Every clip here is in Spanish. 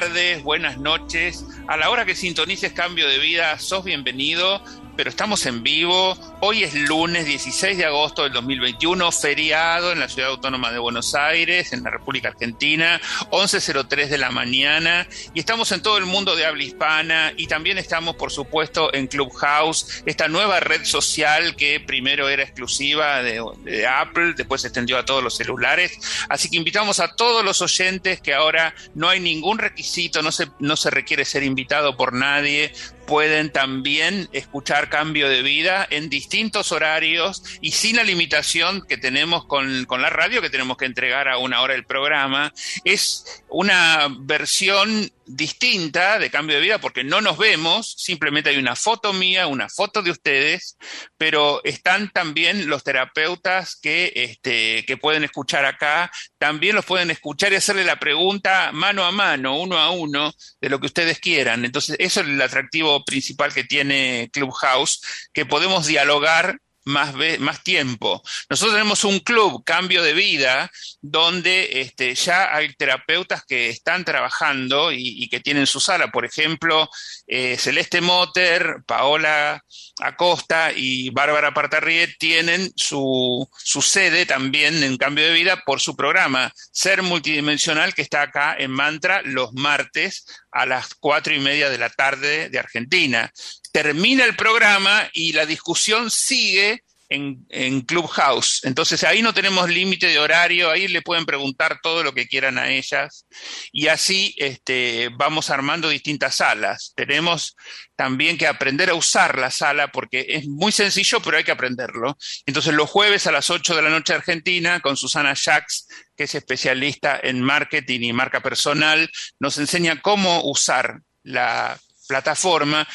tardes, buenas noches. A la hora que sintonices Cambio de Vida, sos bienvenido pero estamos en vivo. Hoy es lunes 16 de agosto del 2021, feriado en la Ciudad Autónoma de Buenos Aires, en la República Argentina, 11.03 de la mañana. Y estamos en todo el mundo de habla hispana y también estamos, por supuesto, en Clubhouse, esta nueva red social que primero era exclusiva de, de Apple, después se extendió a todos los celulares. Así que invitamos a todos los oyentes que ahora no hay ningún requisito, no se, no se requiere ser invitado por nadie, pueden también escuchar Cambio de Vida en distintos horarios y sin la limitación que tenemos con, con, la radio, que tenemos que entregar a una hora el programa. Es una versión distinta de cambio de vida porque no nos vemos, simplemente hay una foto mía, una foto de ustedes, pero están también los terapeutas que, este, que pueden escuchar acá, también los pueden escuchar y hacerle la pregunta mano a mano, uno a uno, de lo que ustedes quieran. Entonces, eso es el atractivo principal que tiene Clubhouse, que podemos dialogar más, más tiempo. Nosotros tenemos un club, Cambio de Vida, donde este, ya hay terapeutas que están trabajando y, que tienen su sala. Por ejemplo, eh, Celeste Motter, Paola Acosta y Bárbara Partarriet tienen su, su sede también en Cambio de Vida por su programa Ser Multidimensional, que está acá en Mantra los martes a las cuatro y media de la tarde de Argentina. Termina el programa y la discusión sigue en, Clubhouse. Entonces ahí no tenemos límite de horario, ahí le pueden preguntar todo lo que quieran a ellas y así este, vamos armando distintas salas. Tenemos también que aprender a usar la sala porque es muy sencillo, pero hay que aprenderlo. Entonces los jueves a las 8 de la noche Argentina con Susana Jacks, que es especialista en marketing y marca personal, nos enseña cómo usar la plataforma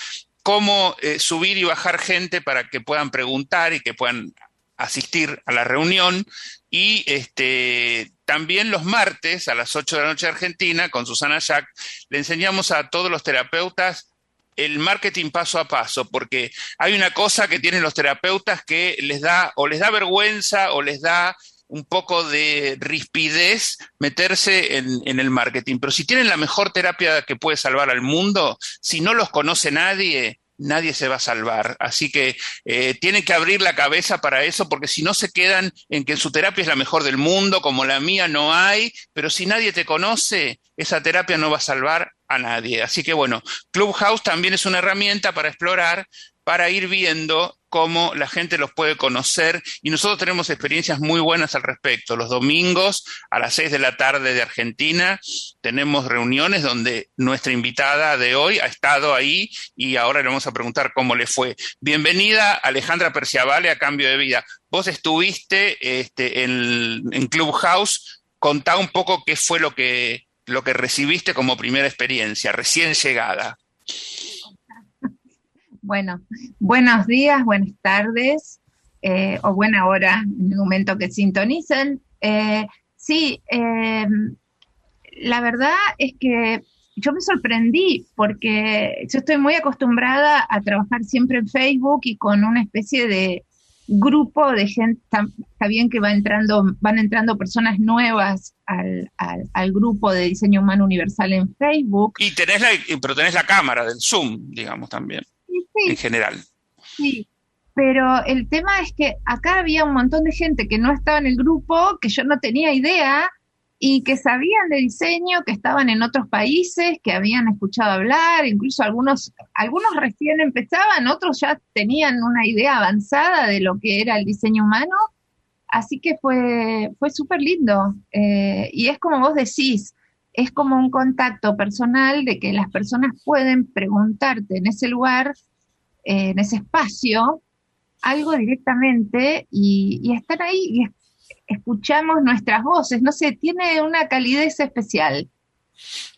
cómo eh, subir y bajar gente para que puedan preguntar y que puedan asistir a la reunión. Y este, también los martes a las 8 de la noche Argentina, con Susana Jack, le enseñamos a todos los terapeutas el marketing paso a paso, porque hay una cosa que tienen los terapeutas que les da o les da vergüenza o les da un poco de rispidez meterse en, el marketing. Pero si tienen la mejor terapia que puede salvar al mundo, si no los conoce nadie, nadie se va a salvar. Así que eh, tienen que abrir la cabeza para eso, porque si no se quedan en que su terapia es la mejor del mundo, como la mía no hay, pero si nadie te conoce, esa terapia no va a salvar a nadie. Así que bueno, Clubhouse también es una herramienta para explorar, para ir viendo cómo la gente los puede conocer y nosotros tenemos experiencias muy buenas al respecto. Los domingos a las 6 de la tarde de Argentina tenemos reuniones donde nuestra invitada de hoy ha estado ahí y ahora le vamos a preguntar cómo le fue. Bienvenida Alejandra Perciavale a Cambio de Vida. Vos estuviste este, en, en Clubhouse, contá un poco qué fue lo que, lo que recibiste como primera experiencia, recién llegada. Bueno, buenos días, buenas tardes eh, o buena hora en el momento que sintonicen. Eh, sí, eh, la verdad es que yo me sorprendí porque yo estoy muy acostumbrada a trabajar siempre en Facebook y con una especie de grupo de gente, está, bien que va entrando, van entrando personas nuevas al, al, grupo de diseño humano universal en Facebook. Y tenés la, pero tenés la cámara del Zoom, digamos también en general. Sí, pero el tema es que acá había un montón de gente que no estaba en el grupo, que yo no tenía idea, y que sabían de diseño, que estaban en otros países, que habían escuchado hablar, incluso algunos, algunos recién empezaban, otros ya tenían una idea avanzada de lo que era el diseño humano. Así que fue, fue súper lindo. Eh, y es como vos decís, es como un contacto personal de que las personas pueden preguntarte en ese lugar, en ese espacio, algo directamente y, estar ahí y escuchamos nuestras voces, no sé, tiene una calidez especial.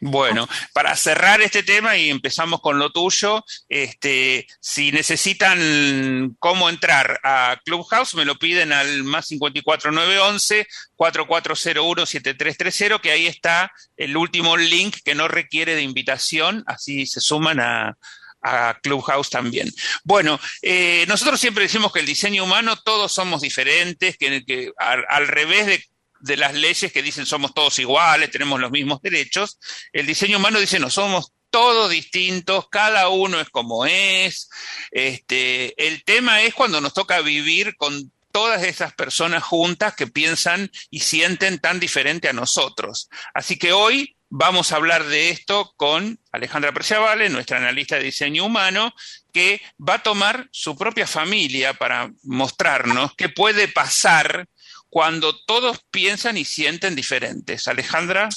Bueno, para cerrar este tema y empezamos con lo tuyo, este, si necesitan cómo entrar a Clubhouse, me lo piden al más 54911 4401 7330, que ahí está el último link que no requiere de invitación, así se suman a, a Clubhouse también. Bueno, eh, nosotros siempre decimos que el diseño humano todos somos diferentes, que, al, revés de, las leyes que dicen somos todos iguales, tenemos los mismos derechos, el diseño humano dice no somos todos distintos, cada uno es como es. Este, el tema es cuando nos toca vivir con todas esas personas juntas que piensan y sienten tan diferente a nosotros. Así que hoy Vamos a hablar de esto con Alejandra Preciavale, nuestra analista de diseño humano, que va a tomar su propia familia para mostrarnos qué puede pasar cuando todos piensan y sienten diferentes. Alejandra,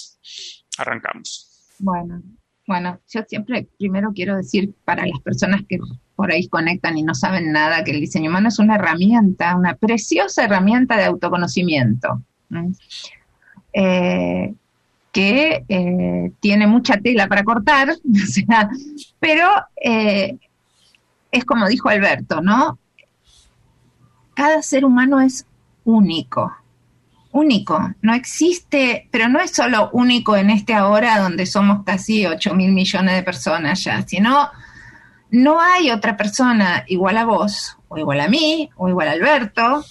arrancamos. Bueno, bueno, yo siempre primero quiero decir para las personas que por ahí conectan y no saben nada que el diseño humano es una herramienta, una preciosa herramienta de autoconocimiento. Que eh, tiene mucha tela para cortar, pero eh, es como dijo Alberto, ¿no? Cada ser humano es único, único, no existe, pero no es solo único en este ahora donde somos casi 8 mil millones de personas ya, sino no hay otra persona igual a vos, o igual a mí, o igual a Alberto,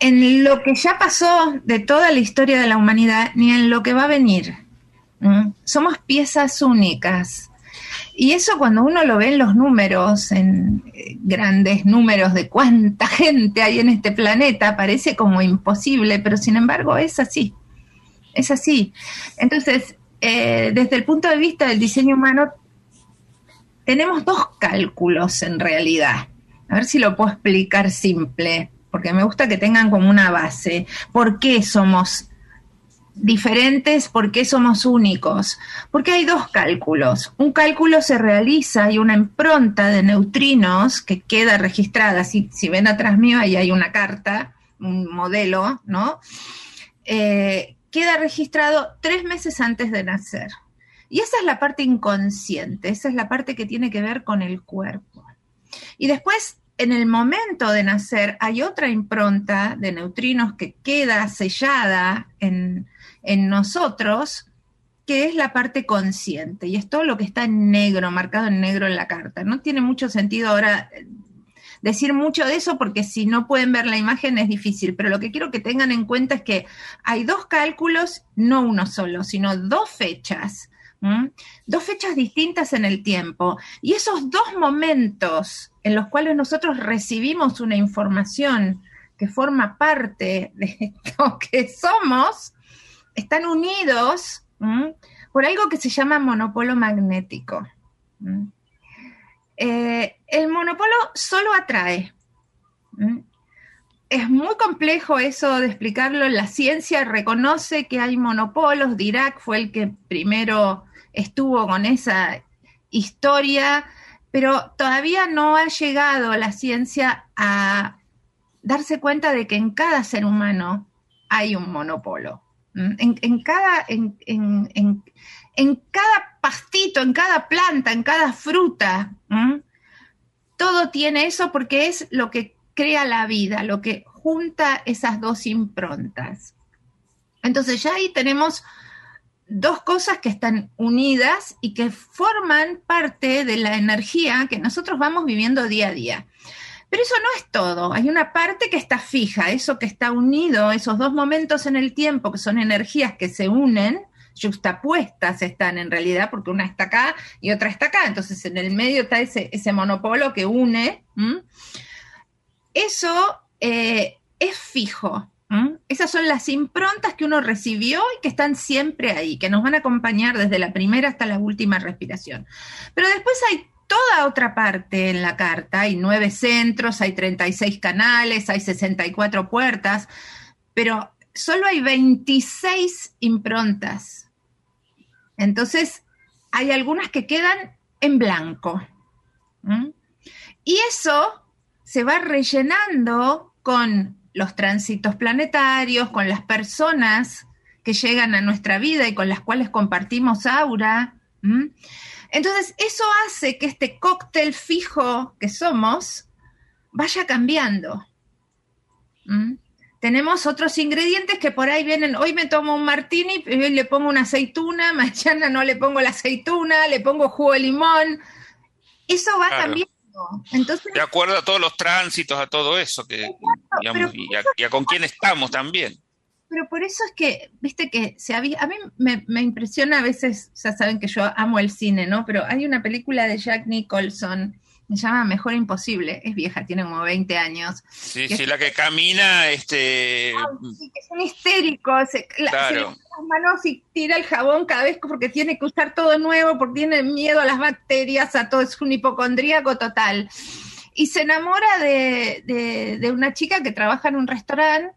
en lo que ya pasó de toda la historia de la humanidad, ni en lo que va a venir. Somos piezas únicas. Y eso cuando uno lo ve en los números, en eh, grandes números de cuánta gente hay en este planeta, parece como imposible, pero sin embargo es así. Es así. Entonces, eh, desde el punto de vista del diseño humano, tenemos dos cálculos en realidad. A ver si lo puedo explicar simple porque me gusta que tengan como una base. ¿Por qué somos diferentes? ¿Por qué somos únicos? Porque hay dos cálculos. Un cálculo se realiza y una impronta de neutrinos que queda registrada. Si, si ven atrás mío, ahí hay una carta, un modelo, ¿no? Eh, queda registrado tres meses antes de nacer. Y esa es la parte inconsciente, esa es la parte que tiene que ver con el cuerpo. Y después en el momento de nacer hay otra impronta de neutrinos que queda sellada en, nosotros, que es la parte consciente, y es todo lo que está en negro, marcado en negro en la carta. No tiene mucho sentido ahora eh, decir mucho de eso porque si no pueden ver la imagen es difícil, pero lo que quiero que tengan en cuenta es que hay dos cálculos, no uno solo, sino dos fechas, dos fechas distintas en el tiempo, y esos dos momentos en los cuales nosotros recibimos una información que forma parte de lo que somos, están unidos por algo que se llama monopolo magnético. Eh, el monopolo solo atrae. Es muy complejo eso de explicarlo. La ciencia reconoce que hay monopolos. Dirac fue el que primero estuvo con esa historia pero todavía no ha llegado la ciencia a darse cuenta de que en cada ser humano hay un monopolo. En, cada, en, cada pastito, en cada planta, en cada fruta, todo tiene eso porque es lo que crea la vida, lo que junta esas dos improntas. Entonces ya ahí tenemos dos cosas que están unidas y que forman parte de la energía que nosotros vamos viviendo día a día. Pero eso no es todo, hay una parte que está fija, eso que está unido, esos dos momentos en el tiempo que son energías que se unen, justapuestas están en realidad, porque una está acá y otra está acá, entonces en el medio está ese, ese monopolo que une. Eso eh, es fijo, ¿Mm? Esas son las improntas que uno recibió y que están siempre ahí, que nos van a acompañar desde la primera hasta la última respiración. Pero después hay toda otra parte en la carta, hay nueve centros, hay 36 canales, hay 64 puertas, pero solo hay 26 improntas. Entonces, hay algunas que quedan en blanco. Y eso se va rellenando con los tránsitos planetarios, con las personas que llegan a nuestra vida y con las cuales compartimos aura. Entonces, eso hace que este cóctel fijo que somos vaya cambiando. Tenemos otros ingredientes que por ahí vienen, hoy me tomo un martini, hoy le pongo una aceituna, mañana no le pongo la aceituna, le pongo jugo de limón. Eso va cambiando entonces, de acuerdo a todos los tránsitos, a todo eso, que, y, a, con quién estamos también. Pero por eso es que, viste que se había, a mí me, me, impresiona a veces, ya saben que yo amo el cine, ¿no? Pero hay una película de Jack Nicholson me llama Mejor Imposible, es vieja, tiene como 20 años. Sí, sí, la que camina, este... sí, que son histéricos, se, claro. las manos y tira el jabón cada vez porque tiene que usar todo nuevo, porque tiene miedo a las bacterias, a todo, es un hipocondríaco total. Y se enamora de, de, una chica que trabaja en un restaurante,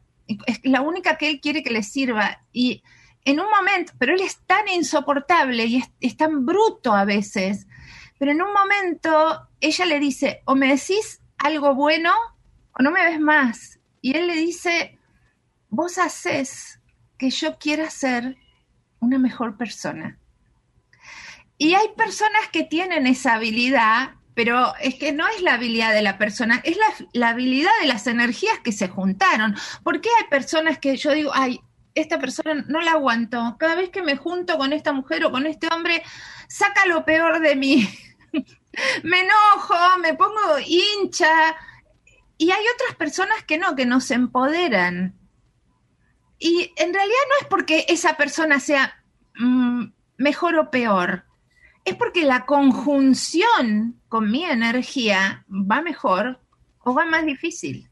es la única que él quiere que le sirva. Y en un momento, pero él es tan insoportable y es tan bruto a veces, pero en un momento ella le dice, o me decís algo bueno o no me ves más. Y él le dice, vos haces que yo quiera ser una mejor persona. Y hay personas que tienen esa habilidad, pero es que no es la habilidad de la persona, es la, la habilidad de las energías que se juntaron. ¿Por qué hay personas que yo digo, ay, esta persona no la aguanto? Cada vez que me junto con esta mujer o con este hombre, saca lo peor de mí. me enojo, me pongo hincha. Y hay otras personas que no, que nos empoderan. Y en realidad no es porque esa persona sea mm, mejor o peor, es porque la conjunción con mi energía va mejor o va más difícil.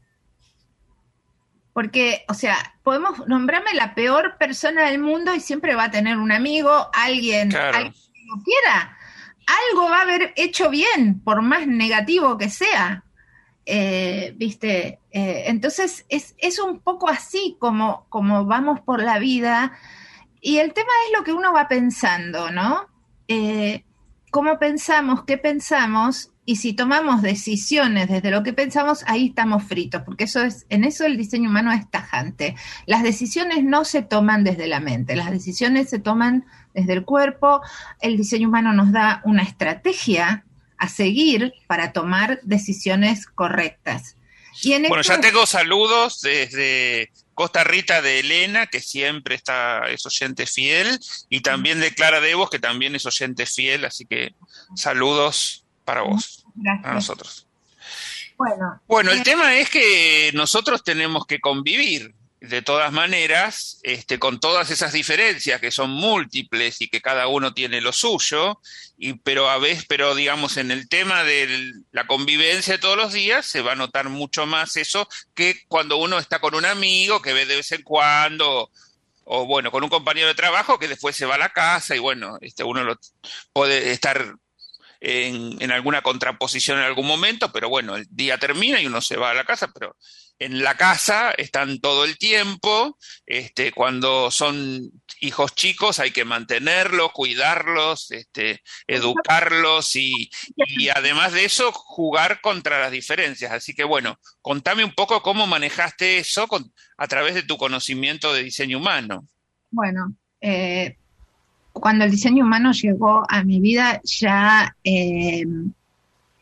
Porque, o sea, podemos nombrarme la peor persona del mundo y siempre va a tener un amigo, alguien, alguien que lo quiera algo va a haber hecho bien, por más negativo que sea. Eh, ¿Viste? Eh, entonces es, es, un poco así como, como vamos por la vida. Y el tema es lo que uno va pensando, ¿no? Eh, ¿Cómo pensamos? ¿Qué pensamos? Y si tomamos decisiones desde lo que pensamos, ahí estamos fritos, porque eso es, en eso el diseño humano es tajante. Las decisiones no se toman desde la mente, las decisiones se toman desde el cuerpo. El diseño humano nos da una estrategia a seguir para tomar decisiones correctas. bueno, ya tengo saludos desde Costa Rita de Elena, que siempre está, es oyente fiel, y también de Clara Devos, que también es oyente fiel, así que saludos para vos, a nosotros. Bueno, bueno el eh, tema es que nosotros tenemos que convivir de todas maneras, este, con todas esas diferencias que son múltiples y que cada uno tiene lo suyo, y, pero a veces, pero digamos, en el tema de la convivencia de todos los días se va a notar mucho más eso que cuando uno está con un amigo que ve de vez en cuando, o bueno, con un compañero de trabajo que después se va a la casa y bueno, este, uno lo, puede estar en, alguna contraposición en algún momento, pero bueno, el día termina y uno se va a la casa, pero en la casa están todo el tiempo, este, cuando son hijos chicos hay que mantenerlos, cuidarlos, este, educarlos y, además de eso jugar contra las diferencias. Así que bueno, contame un poco cómo manejaste eso a través de tu conocimiento de diseño humano. Bueno, eh, cuando el diseño humano llegó a mi vida, ya eh,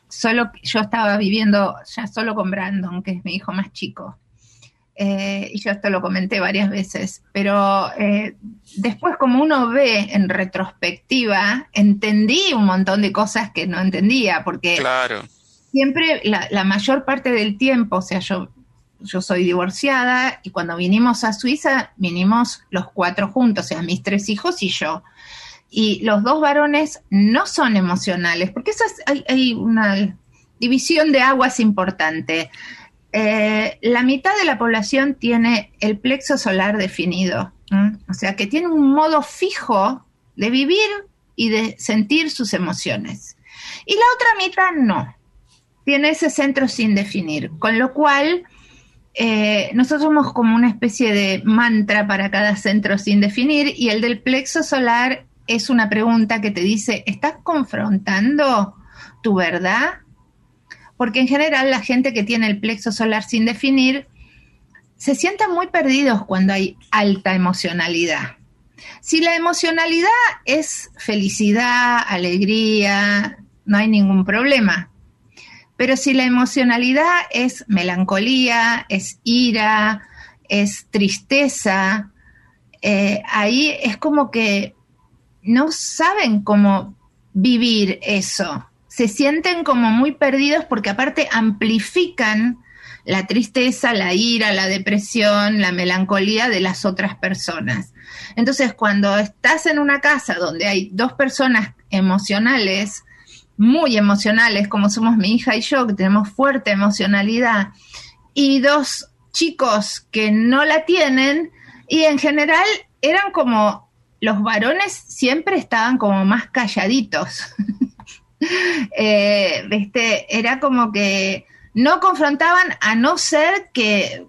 solo yo estaba viviendo ya solo con Brandon, que es mi hijo más chico. Eh, y yo esto lo comenté varias veces, pero eh, después como uno ve en retrospectiva, entendí un montón de cosas que no entendía, porque claro. siempre la, la, mayor parte del tiempo, o sea, yo, yo soy divorciada y cuando vinimos a Suiza, vinimos los cuatro juntos, o sea, mis tres hijos y yo y los dos varones no son emocionales, porque eso hay, una división de aguas importante. eh, la mitad de la población tiene el plexo solar definido, o sea que tiene un modo fijo de vivir y de sentir sus emociones. Y la otra mitad no, tiene ese centro sin definir, con lo cual eh, nosotros somos como una especie de mantra para cada centro sin definir y el del plexo solar es una pregunta que te dice, ¿estás confrontando tu verdad? Porque en general la gente que tiene el plexo solar sin definir se sienten muy perdidos cuando hay alta emocionalidad. Si la emocionalidad es felicidad, alegría, no hay ningún problema. Pero si la emocionalidad es melancolía, es ira, es tristeza, eh, ahí es como que no saben cómo vivir eso. Se sienten como muy perdidos porque aparte amplifican la tristeza, la ira, la depresión, la melancolía de las otras personas. Entonces, cuando estás en una casa donde hay dos personas emocionales, muy emocionales, como somos mi hija y yo, que tenemos fuerte emocionalidad, y dos chicos que no la tienen, y en general eran como los varones siempre estaban como más calladitos. eh, Era como que no confrontaban a no ser que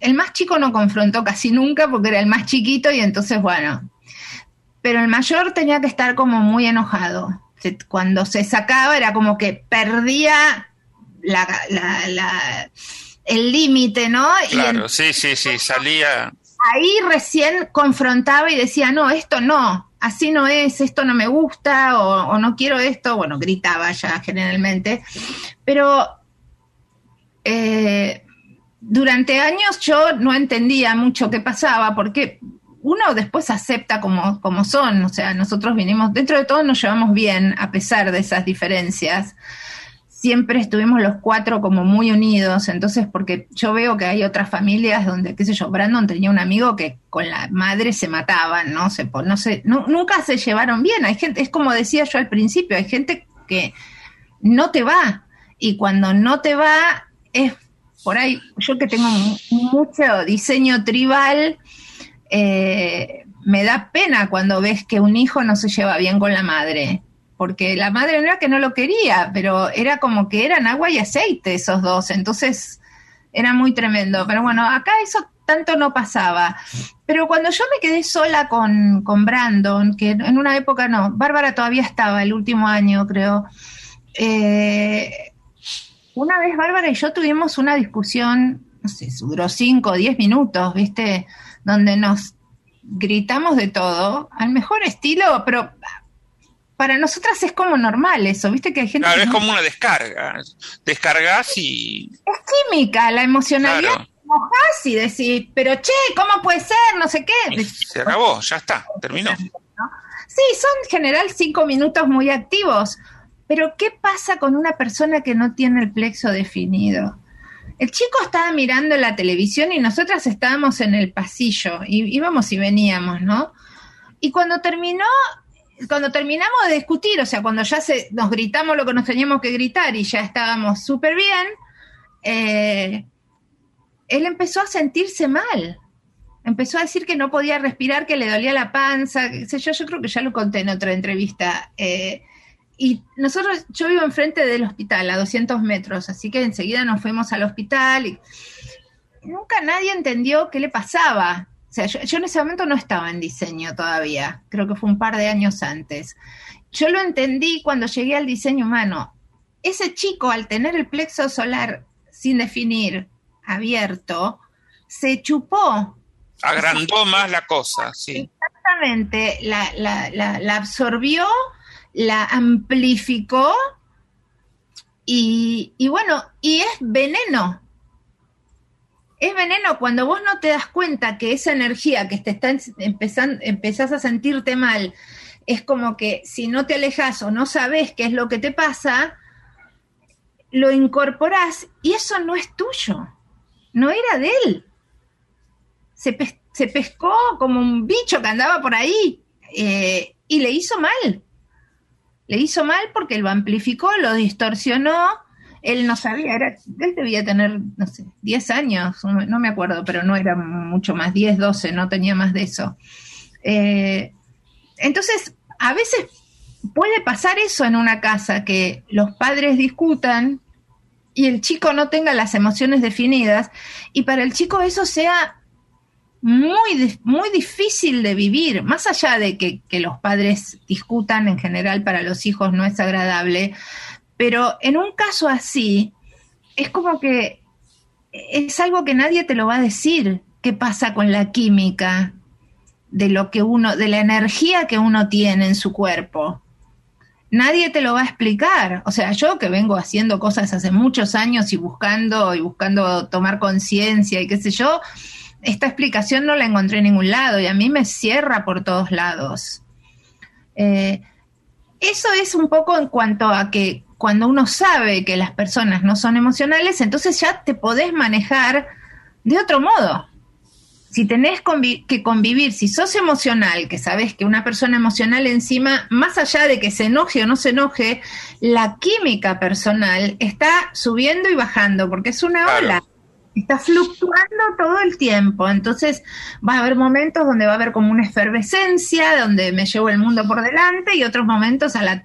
el más chico no confrontó casi nunca porque era el más chiquito y entonces bueno, pero el mayor tenía que estar como muy enojado cuando se sacaba era como que perdía el límite, ¿no? Claro, sí, sí, sí, salía. Ahí recién confrontaba y decía, no, esto no, así no es, esto no me gusta o, no quiero esto, bueno, gritaba ya generalmente, pero eh, durante años yo no entendía mucho qué pasaba porque uno después acepta como, como son, o sea, nosotros vinimos, dentro de todo nos llevamos bien a pesar de esas diferencias. Siempre estuvimos los cuatro como muy unidos, entonces porque yo veo que hay otras familias donde, qué sé yo, Brandon tenía un amigo que con la madre se mataban, ¿no? Se, no sé, nunca se llevaron bien. Hay gente, es como decía yo al principio, hay gente que no te va y cuando no te va es por ahí, yo que tengo mucho diseño tribal, eh, me da pena cuando ves que un hijo no se lleva bien con la madre, porque la madre no era que no lo quería, pero era como que eran agua y aceite esos dos, entonces era muy tremendo. Pero bueno, acá eso tanto no pasaba. Pero cuando yo me quedé sola con, con Brandon, que en una época no, Bárbara todavía estaba, el último año creo, eh, una vez Bárbara y yo tuvimos una discusión, no sé, duró cinco o diez minutos, ¿viste? donde nos gritamos de todo, al mejor estilo, pero para nosotras es como normal eso, ¿viste? Que hay gente. Claro, es como una descarga. Descargas y. Es química, la emocionalidad. Claro. y decís, pero che, ¿cómo puede ser? No sé qué. Se acabó, ya está, terminó. Sí, son en general cinco minutos muy activos. Pero ¿qué pasa con una persona que no tiene el plexo definido? El chico estaba mirando la televisión y nosotras estábamos en el pasillo, y íbamos y veníamos, ¿no? Y cuando terminó, cuando terminamos de discutir, o sea, cuando ya se, nos gritamos lo que nos teníamos que gritar y ya estábamos súper bien, eh, él empezó a sentirse mal. Empezó a decir que no podía respirar, que le dolía la panza, sé yo, yo creo que ya lo conté en otra entrevista. Eh, y nosotros, yo vivo enfrente del hospital, a 200 metros, así que enseguida nos fuimos al hospital y nunca nadie entendió qué le pasaba. O sea, yo, yo, en ese momento no estaba en diseño todavía, creo que fue un par de años antes. Yo lo entendí cuando llegué al diseño humano. Ese chico, al tener el plexo solar sin definir, abierto, se chupó. Agrandó más la cosa, sí. Exactamente, la, la, la, la absorbió la amplificó y, bueno, y es veneno. Es veneno cuando vos no te das cuenta que esa energía que te está empezando, empezás a sentirte mal, es como que si no te alejas o no sabes qué es lo que te pasa, lo incorporás y eso no es tuyo, no era de él. Se, pescó como un bicho que andaba por ahí eh, y le hizo mal le hizo mal porque lo amplificó, lo distorsionó él no sabía, era, él debía tener, no sé, 10 años, no me acuerdo, pero no era mucho más, 10, 12, no tenía más de eso. Eh, entonces, a veces puede pasar eso en una casa, que los padres discutan y el chico no tenga las emociones definidas y para el chico eso sea muy, muy difícil de vivir, más allá de que, que, los padres discutan en general para los hijos no es agradable, pero en un caso así es como que es algo que nadie te lo va a decir, qué pasa con la química de lo que uno, de la energía que uno tiene en su cuerpo nadie te lo va a explicar. O sea, yo que vengo haciendo cosas hace muchos años y buscando y buscando tomar conciencia y qué sé yo, esta explicación no la encontré en ningún lado y a mí me cierra por todos lados. Eh, eso es un poco en cuanto a que cuando uno sabe que las personas no son emocionales, entonces ya te podés manejar de otro modo. Si tenés que convivir, si sos emocional, que sabes que una persona emocional encima, más allá de que se enoje o no se enoje, la química personal está subiendo y bajando, porque es una ola. Está fluctuando todo el tiempo, entonces va a haber momentos donde va a haber como una efervescencia, donde me llevo el mundo por delante y otros momentos a, las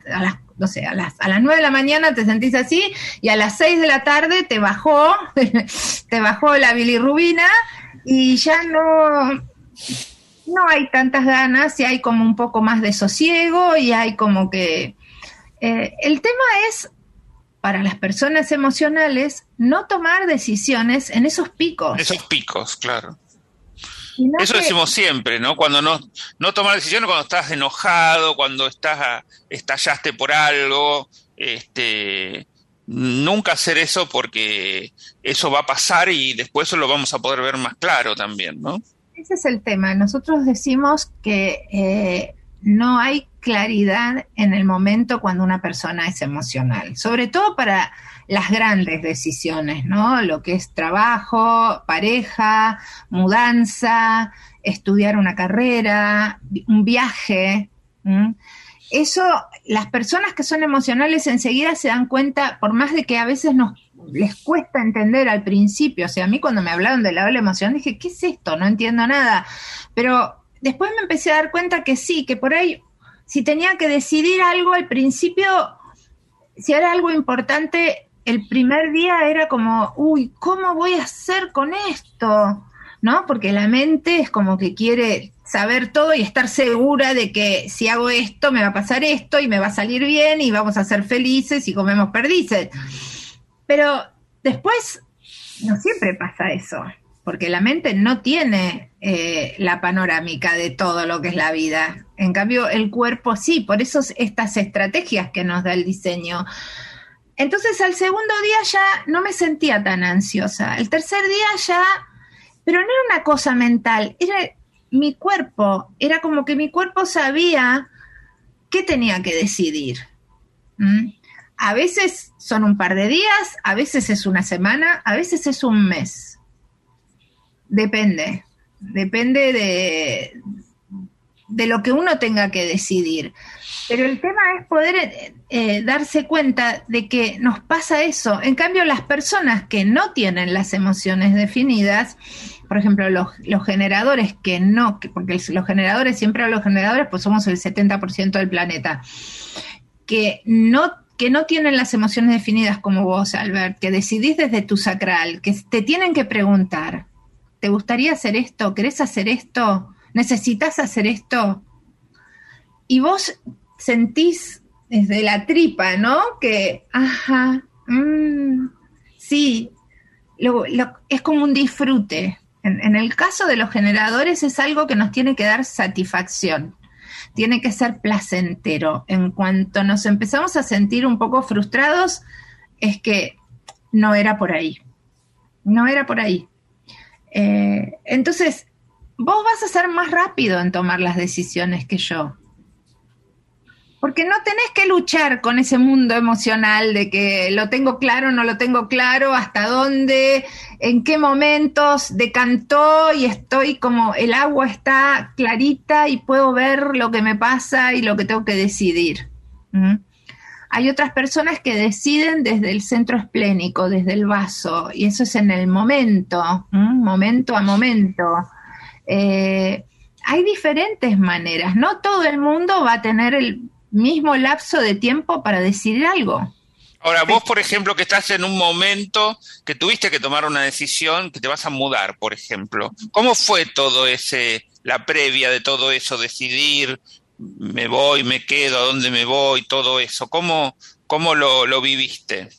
no sé, a las, a las 9 de la mañana te sentís así y a las 6 de la tarde te bajó, te bajó la bilirrubina y ya no, no hay tantas ganas y hay como un poco más de sosiego y hay como que... Eh, el tema es, para las personas emocionales, no tomar decisiones en esos picos. Esos picos, claro. Eso decimos siempre, ¿no? Cuando no, no tomar decisiones, cuando estás enojado, cuando estás estallaste por algo, este, nunca hacer eso porque eso va a pasar y después eso lo vamos a poder ver más claro también, ¿no? Ese es el tema. Nosotros decimos que eh, no hay claridad en el momento cuando una persona es emocional, sobre todo para las grandes decisiones, ¿no? Lo que es trabajo, pareja, mudanza, estudiar una carrera, un viaje eso, las personas que son emocionales enseguida se dan cuenta, por más de que a veces nos les cuesta entender al principio, o sea, a mí cuando me hablaron de la doble emoción dije, ¿qué es esto? No entiendo nada. Pero después me empecé a dar cuenta que sí, que por ahí, si tenía que decidir algo al principio, si era algo importante, el primer día era como, uy, ¿cómo voy a hacer con esto? ¿No? Porque la mente es como que quiere saber todo y estar segura de que si hago esto me va a pasar esto y me va a salir bien y vamos a ser felices y comemos perdices. Pero después no siempre pasa eso, porque la mente no tiene eh, la panorámica de todo lo que es la vida. En cambio, el cuerpo sí, por eso estas estrategias que nos da el diseño. Entonces al segundo día ya no me sentía tan ansiosa. El tercer día ya, pero no era una cosa mental, era mi cuerpo, era como que mi cuerpo sabía qué tenía que decidir. A veces son un par de días, a veces es una semana, a veces es un mes. Depende, depende de, de lo que uno tenga que decidir. Pero el tema es poder eh, darse cuenta de que nos pasa eso. En cambio, las personas que no tienen las emociones definidas, por ejemplo, los, generadores que no, porque los generadores, siempre los generadores, pues somos el 70% del planeta, que no, que no tienen las emociones definidas como vos, Albert, que decidís desde tu sacral, que te tienen que preguntar, ¿te gustaría hacer esto? ¿Querés hacer esto? ¿Necesitas hacer esto? Y vos sentís desde la tripa, ¿no? Que, ajá, mm, sí, es como un disfrute. En, el caso de los generadores es algo que nos tiene que dar satisfacción, tiene que ser placentero. En cuanto nos empezamos a sentir un poco frustrados, es que no era por ahí, no era por ahí. Eh, entonces, vos vas a ser más rápido en tomar las decisiones que yo. Porque no tenés que luchar con ese mundo emocional de que lo tengo claro, no lo tengo claro, hasta dónde, en qué momentos decantó y estoy como el agua está clarita y puedo ver lo que me pasa y lo que tengo que decidir. Hay otras personas que deciden desde el centro esplénico, desde el vaso, y eso es en el momento, momento a momento. Eh, hay diferentes maneras, no todo el mundo va a tener el mismo lapso de tiempo para decidir algo. Ahora, vos, por ejemplo, que estás en un momento que tuviste que tomar una decisión, que te vas a mudar, por ejemplo, ¿cómo fue todo ese, la previa de todo eso, decidir, me voy, me quedo, a dónde me voy, todo eso? ¿Cómo, cómo lo, viviste?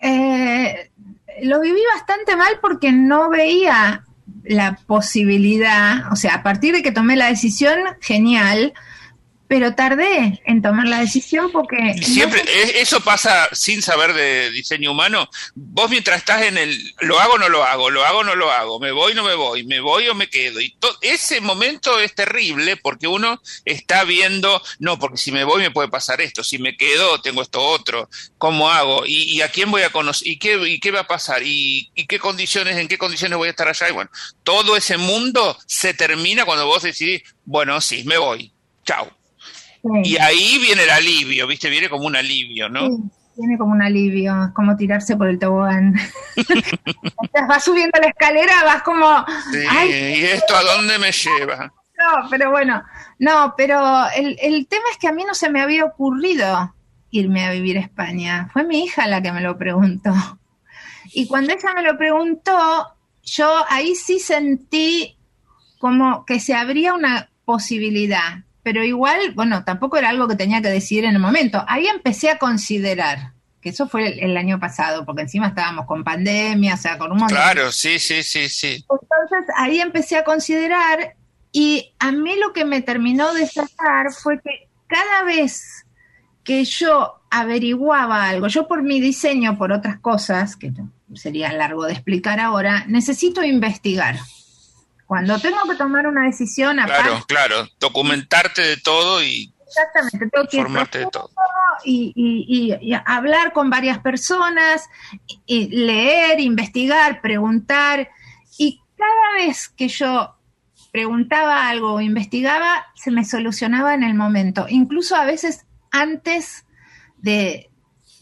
Eh, lo viví bastante mal porque no veía la posibilidad, o sea, a partir de que tomé la decisión, genial, pero tardé en tomar la decisión porque... Siempre, eso pasa sin saber de diseño humano. Vos mientras estás en el, lo hago o no lo hago, lo hago o no lo hago, me voy o no me voy, me voy o me quedo. Y ese momento es terrible porque uno está viendo, no, porque si me voy me puede pasar esto, si me quedo tengo esto otro, ¿cómo hago? ¿Y, a quién voy a conocer? ¿Y qué, ¿Y qué va a pasar? ¿Y, ¿Y qué condiciones, en qué condiciones voy a estar allá? Y bueno, todo ese mundo se termina cuando vos decidís, bueno, sí, me voy, chao y ahí viene el alivio, ¿viste? Viene como un alivio, ¿no? Sí, viene como un alivio, es como tirarse por el tobogán. vas subiendo la escalera, vas como... Sí, ¿y esto a dónde me lleva? No, pero bueno, no, pero el, el tema es que a mí no se me había ocurrido irme a vivir a España. Fue mi hija la que me lo preguntó. Y cuando ella me lo preguntó, yo ahí sí sentí como que se abría una posibilidad pero igual, bueno, tampoco era algo que tenía que decidir en el momento. Ahí empecé a considerar, que eso fue el, año pasado, porque encima estábamos con pandemia, o sea, con un montón. Claro, sí, sí, sí, sí. Entonces ahí empecé a considerar y a mí lo que me terminó de sacar fue que cada vez que yo averiguaba algo, yo por mi diseño, por otras cosas, que sería largo de explicar ahora, necesito investigar. Cuando tengo que tomar una decisión, claro, claro, documentarte de todo y Exactamente, tengo que informarte de todo. Y, hablar con varias personas, y leer, investigar, preguntar. Y cada vez que yo preguntaba algo o investigaba, se me solucionaba en el momento. Incluso a veces antes de,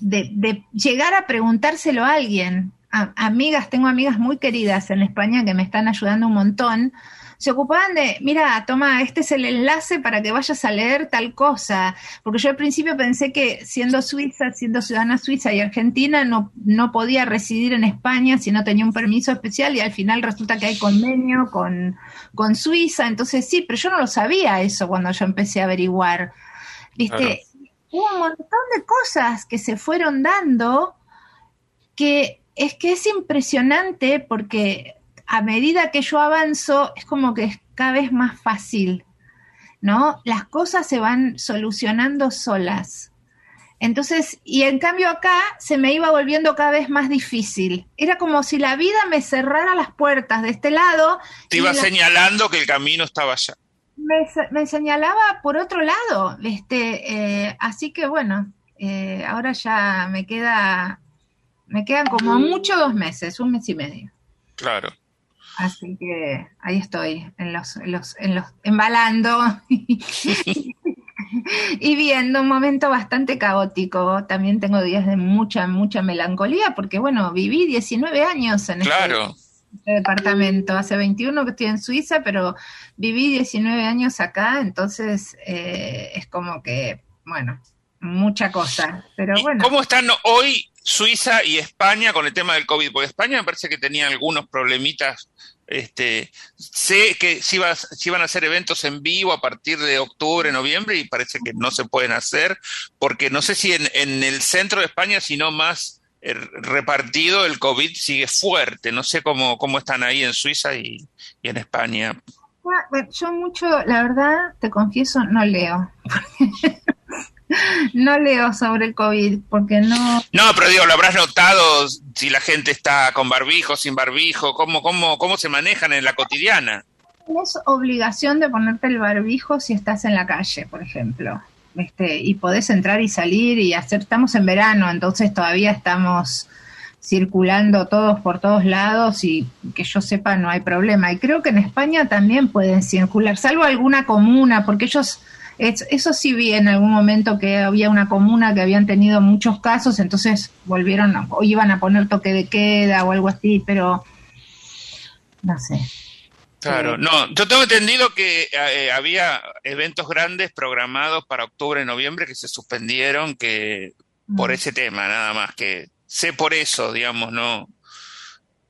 de llegar a preguntárselo a alguien amigas, tengo amigas muy queridas en España que me están ayudando un montón, se ocupaban de, mira, toma, este es el enlace para que vayas a leer tal cosa, porque yo al principio pensé que siendo suiza, siendo ciudadana suiza y argentina, no, no podía residir en España si no tenía un permiso especial y al final resulta que hay convenio con, con Suiza, entonces sí, pero yo no lo sabía eso cuando yo empecé a averiguar, viste, hubo un montón de cosas que se fueron dando que es que es impresionante porque a medida que yo avanzo es como que es cada vez más fácil, ¿no? Las cosas se van solucionando solas. Entonces, y en cambio acá se me iba volviendo cada vez más difícil. Era como si la vida me cerrara las puertas de este lado. Te iba señalando que el camino estaba allá. Me, señalaba por otro lado. Este, eh, así que bueno, eh, ahora ya me queda me quedan como mucho dos meses, un mes y medio. Claro. Así que ahí estoy, en los, los, en los embalando y viendo un momento bastante caótico. También tengo días de mucha, mucha melancolía, porque bueno, viví 19 años en este, este, departamento. Hace 21 que estoy en Suiza, pero viví 19 años acá, entonces eh, es como que, bueno, mucha cosa. Pero bueno. ¿Cómo están hoy Suiza y España con el tema del COVID, porque España me parece que tenía algunos problemitas. Este, sé que si, si iban a hacer eventos en vivo a partir de octubre, noviembre, y parece que no se pueden hacer, porque no sé si en, el centro de España, sino más eh, repartido, el COVID sigue fuerte. No sé cómo, cómo están ahí en Suiza y, y en España. Yo mucho, la verdad, te confieso, no leo. no leo sobre el COVID porque no... No, pero digo, lo habrás notado si la gente está con barbijo, sin barbijo, cómo, cómo, cómo se manejan en la cotidiana. Tienes obligación de ponerte el barbijo si estás en la calle, por ejemplo. Este, y podés entrar y salir y hacer, estamos en verano, entonces todavía estamos circulando todos por todos lados y que yo sepa no hay problema. Y creo que en España también pueden circular, salvo alguna comuna, porque ellos eso sí vi en algún momento que había una comuna que habían tenido muchos casos, entonces volvieron o iban a poner toque de queda o algo así, pero no sé. Claro, no, yo tengo entendido que eh, había eventos grandes programados para octubre y noviembre que se suspendieron que por mm. ese tema, nada más que sé por eso, digamos, no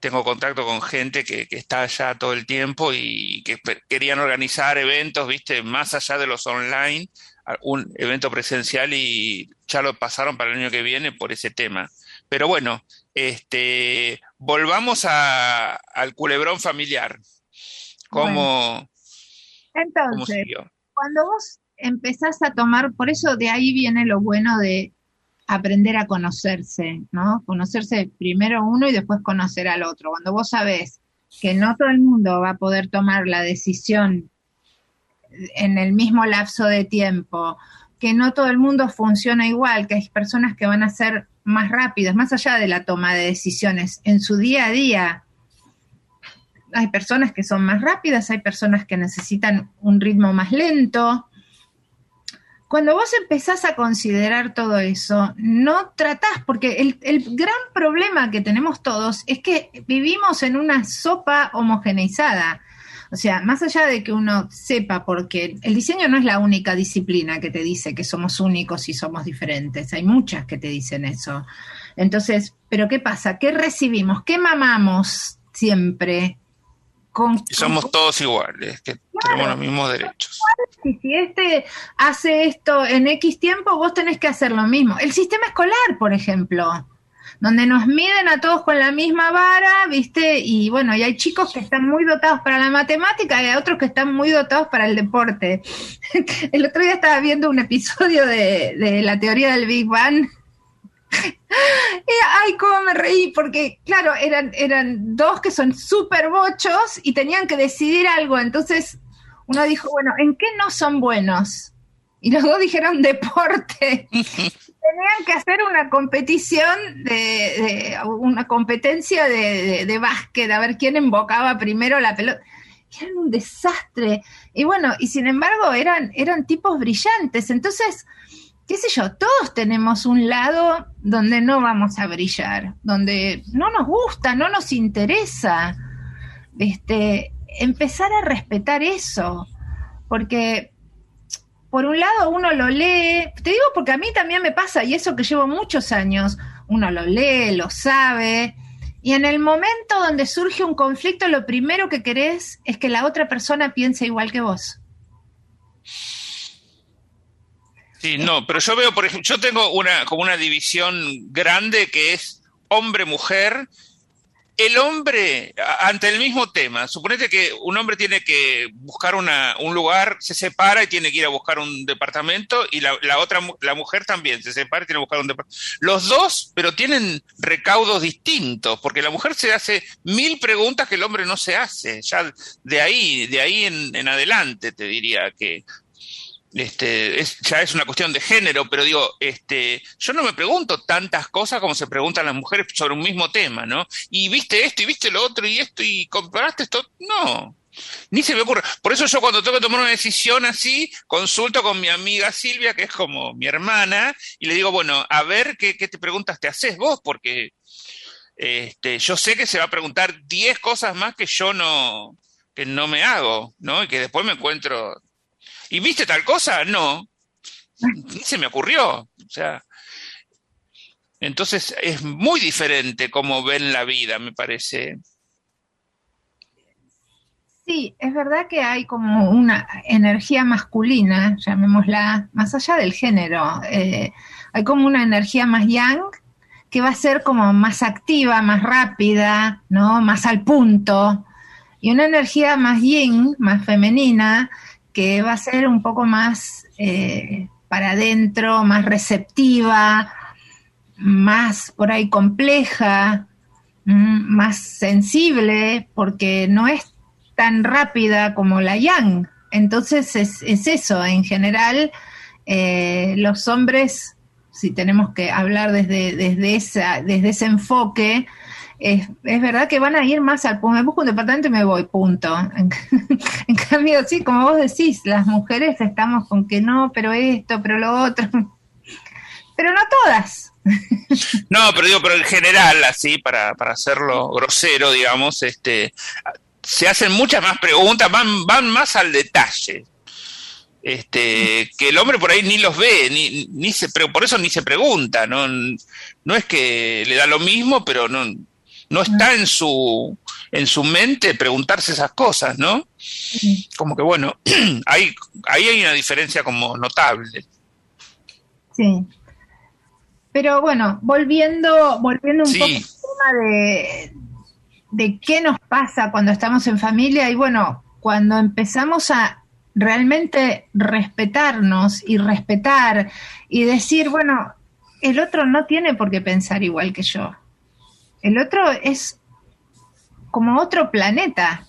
tengo contacto con gente que, que está allá todo el tiempo y que querían organizar eventos, viste, más allá de los online, un evento presencial y ya lo pasaron para el año que viene por ese tema. Pero bueno, este, volvamos a, al culebrón familiar. ¿Cómo, entonces, cuando vos empezás a tomar, por eso de ahí viene lo bueno de aprender a conocerse, ¿no? Conocerse primero uno y después conocer al otro. Cuando vos sabés que no todo el mundo va a poder tomar la decisión en el mismo lapso de tiempo, que no todo el mundo funciona igual, que hay personas que van a ser más rápidas, más allá de la toma de decisiones en su día a día, hay personas que son más rápidas, hay personas que necesitan un ritmo más lento. Cuando vos empezás a considerar todo eso, no tratás, porque el, gran problema que tenemos todos es que vivimos en una sopa homogeneizada. O sea, más allá de que uno sepa, porque el diseño no es la única disciplina que te dice que somos únicos y somos diferentes, hay muchas que te dicen eso. Entonces, ¿pero qué pasa? ¿Qué recibimos? ¿Qué mamamos siempre? Somos todos iguales, que tenemos los mismos derechos. Y si este hace esto en X tiempo, vos tenés que hacer lo mismo. El sistema escolar, por ejemplo, donde nos miden a todos con la misma vara, ¿viste? Y bueno, y hay chicos que están muy dotados para la matemática y hay otros que están muy dotados para el deporte. el otro día estaba viendo un episodio de, de la teoría del Big Bang Ay, cómo me reí, porque claro, eran, eran dos que son súper bochos y tenían que decidir algo. Entonces uno dijo, bueno, ¿en qué no son buenos? Y los dos dijeron deporte. Tenían que hacer una competición de, una competencia de, de, básquet, a ver quién embocaba primero la pelota. Eran un desastre. Y bueno, y sin embargo eran, eran tipos brillantes. Entonces, qué sé yo, todos tenemos un lado donde no vamos a brillar, donde no nos gusta, no nos interesa. Este, empezar a respetar eso, porque por un lado uno lo lee, te digo porque a mí también me pasa, y eso que llevo muchos años, uno lo lee, lo sabe, y en el momento donde surge un conflicto, lo primero que querés es que la otra persona piense igual que vos. Sí, no, pero yo veo, por ejemplo, yo tengo una como una división grande que es hombre-mujer. El hombre, ante el mismo tema, suponete que un hombre tiene que buscar una, un lugar, se separa y tiene que ir a buscar un departamento, y la, la otra, la mujer también se separa y tiene que buscar un departamento. Los dos, pero tienen recaudos distintos, porque la mujer se hace mil preguntas que el hombre no se hace. Ya de ahí, de ahí en, en adelante te diría que este, es, ya es una cuestión de género, pero digo, este, yo no me pregunto tantas cosas como se preguntan las mujeres sobre un mismo tema, ¿no? Y viste esto, y viste lo otro, y esto, y comparaste esto. No, ni se me ocurre. Por eso yo cuando tengo que tomar una decisión así, consulto con mi amiga Silvia, que es como mi hermana, y le digo, bueno, a ver qué, qué te preguntas te haces vos, porque este, yo sé que se va a preguntar 10 cosas más que yo no, que no me hago, ¿no? Y que después me encuentro ¿Y viste tal cosa? No. Ni se me ocurrió. O sea, entonces es muy diferente cómo ven la vida, me parece. Sí, es verdad que hay como una energía masculina, llamémosla, más allá del género. Eh, hay como una energía más yang que va a ser como más activa, más rápida, ¿no? Más al punto. Y una energía más yin, más femenina, que va a ser un poco más eh, para adentro, más receptiva, más por ahí compleja, mm, más sensible, porque no es tan rápida como la yang. Entonces es, eso, en general, eh, los hombres, si tenemos que hablar desde, desde, esa, desde ese enfoque, es, verdad que van a ir más al punto. Me busco un departamento y me voy, punto. En, cambio, sí, como vos decís, las mujeres estamos con que no, pero esto, pero lo otro. Pero no todas. No, pero digo, pero en general, así, para, para hacerlo grosero, digamos, este, se hacen muchas más preguntas, van, van más al detalle. Este, que el hombre por ahí ni los ve, ni, ni se, por eso ni se pregunta, ¿no? No es que le da lo mismo, pero no, no está en su, en su mente preguntarse esas cosas, ¿no? Como que bueno, hay, ahí hay una diferencia como notable. Sí. Pero bueno, volviendo, volviendo un poco al tema de, de qué nos pasa cuando estamos en familia y bueno, cuando empezamos a realmente respetarnos y respetar y decir, bueno, el otro no tiene por qué pensar igual que yo. El otro es como otro planeta,